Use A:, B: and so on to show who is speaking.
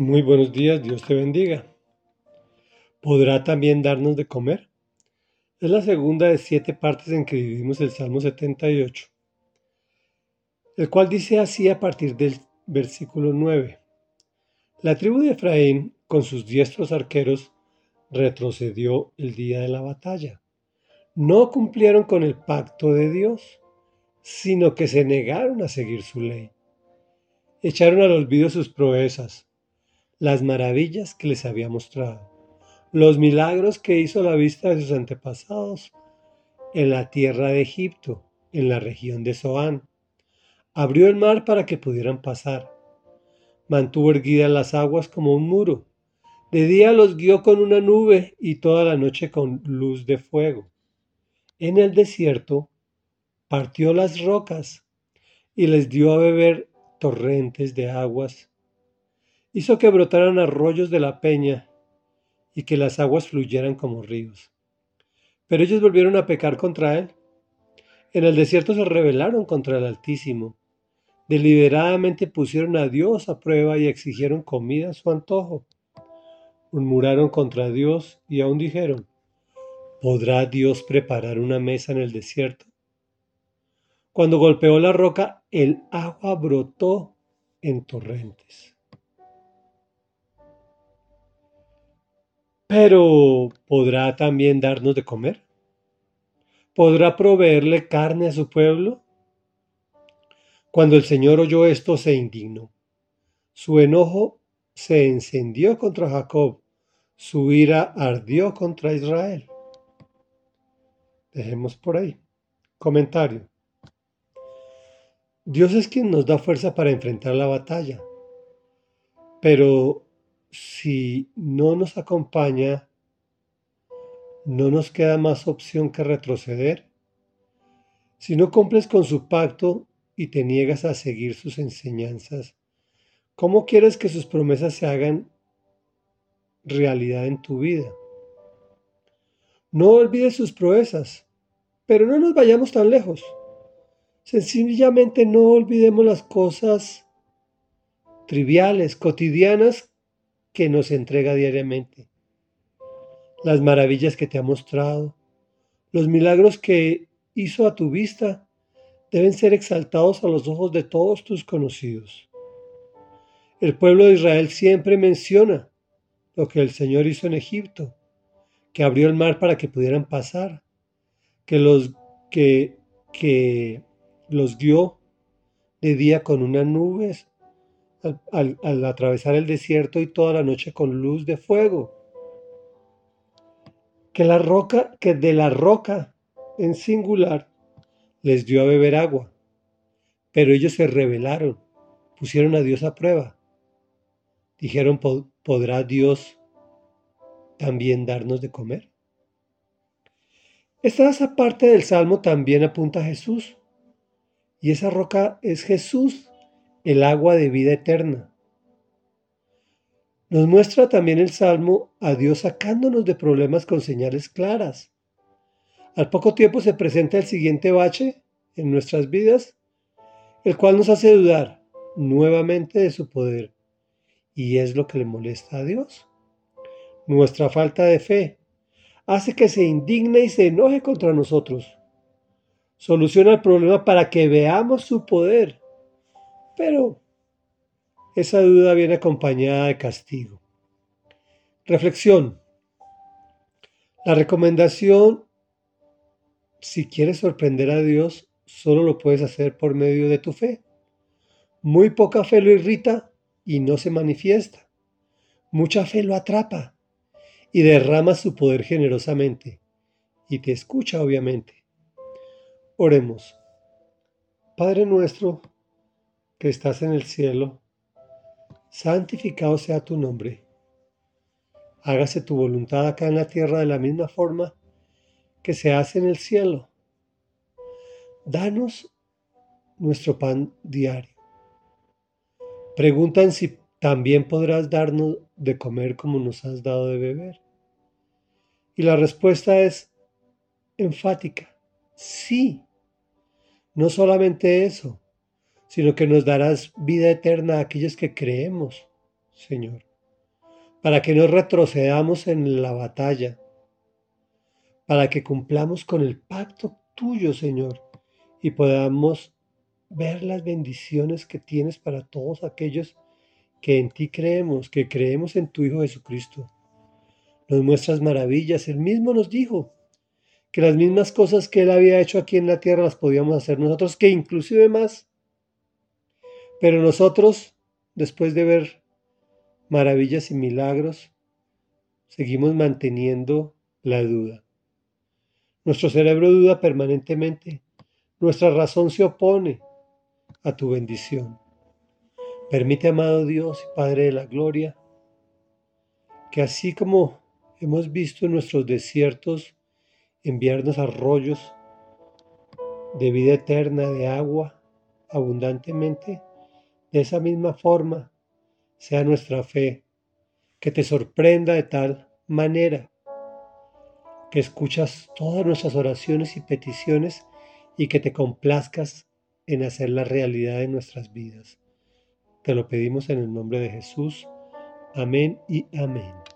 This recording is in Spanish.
A: Muy buenos días, Dios te bendiga. ¿Podrá también darnos de comer? Es la segunda de siete partes en que dividimos el Salmo 78, el cual dice así a partir del versículo 9. La tribu de Efraín, con sus diestros arqueros, retrocedió el día de la batalla. No cumplieron con el pacto de Dios, sino que se negaron a seguir su ley. Echaron al olvido sus proezas, las maravillas que les había mostrado, los milagros que hizo la vista de sus antepasados en la tierra de Egipto, en la región de Zoán. Abrió el mar para que pudieran pasar mantuvo erguidas las aguas como un muro. De día los guió con una nube y toda la noche con luz de fuego. En el desierto partió las rocas y les dio a beber torrentes de aguas. Hizo que brotaran arroyos de la peña y que las aguas fluyeran como ríos. Pero ellos volvieron a pecar contra él. En el desierto se rebelaron contra el Altísimo Deliberadamente pusieron a Dios a prueba y exigieron comida a su antojo. Murmuraron contra Dios y aún dijeron, ¿podrá Dios preparar una mesa en el desierto? Cuando golpeó la roca, el agua brotó en torrentes. Pero, ¿podrá también darnos de comer? ¿Podrá proveerle carne a su pueblo? Cuando el Señor oyó esto, se indignó. Su enojo se encendió contra Jacob, su ira ardió contra Israel. Dejemos por ahí. Comentario. Dios es quien nos da fuerza para enfrentar la batalla, pero si no nos acompaña, no nos queda más opción que retroceder. Si no cumples con su pacto, y te niegas a seguir sus enseñanzas, ¿cómo quieres que sus promesas se hagan realidad en tu vida? No olvides sus proezas, pero no nos vayamos tan lejos. Sencillamente no olvidemos las cosas triviales, cotidianas que nos entrega diariamente. Las maravillas que te ha mostrado, los milagros que hizo a tu vista deben ser exaltados a los ojos de todos tus conocidos. El pueblo de Israel siempre menciona lo que el Señor hizo en Egipto, que abrió el mar para que pudieran pasar, que los, que, que los guió de día con unas nubes al, atravesar el desierto y toda la noche con luz de fuego. Que la roca, que de la roca en singular les dio a beber agua, pero ellos se rebelaron, pusieron a Dios a prueba. Dijeron, ¿podrá Dios también darnos de comer? Esta parte del Salmo también apunta a Jesús, y esa roca es Jesús, el agua de vida eterna. Nos muestra también el Salmo a Dios sacándonos de problemas con señales claras. Al poco tiempo se presenta el siguiente bache en nuestras vidas, el cual nos hace dudar nuevamente de su poder. Y es lo que le molesta a Dios. Nuestra falta de fe hace que se indigne y se enoje contra nosotros. Soluciona el problema para que veamos su poder. Pero esa duda viene acompañada de castigo. Reflexión. La recomendación si quieres sorprender a Dios, solo lo puedes hacer por medio de tu fe. Muy poca fe lo irrita y no se manifiesta. Mucha fe lo atrapa y derrama su poder generosamente y te escucha obviamente. Oremos. Padre nuestro que estás en el cielo, santificado sea tu nombre. Hágase tu voluntad acá en la tierra de la misma forma que se hace en el cielo. Danos nuestro pan diario. Preguntan si también podrás darnos de comer como nos has dado de beber. Y la respuesta es enfática, sí. No solamente eso, sino que nos darás vida eterna a aquellos que creemos, Señor. para que no retrocedamos en la batalla, para que cumplamos con el pacto tuyo, Señor, y podamos ver las bendiciones que tienes para todos aquellos que en ti creemos, que creemos en tu Hijo Jesucristo. Nos muestras maravillas. Él mismo nos dijo que las mismas cosas que Él había hecho aquí en la tierra las podíamos hacer nosotros, que inclusive más. Pero nosotros, después de ver maravillas y milagros, seguimos manteniendo la duda. Nuestro cerebro duda permanentemente. Nuestra razón se opone a tu bendición. Permite, amado Dios y Padre de la Gloria, que así como hemos visto en nuestros desiertos enviarnos arroyos de vida eterna, de agua abundantemente, de esa misma forma sea nuestra fe, que te sorprenda de tal manera que escuchas todas nuestras oraciones y peticiones y que te complazcas en hacer la realidad de nuestras vidas. Te lo pedimos en el nombre de Jesús. Amén y amén.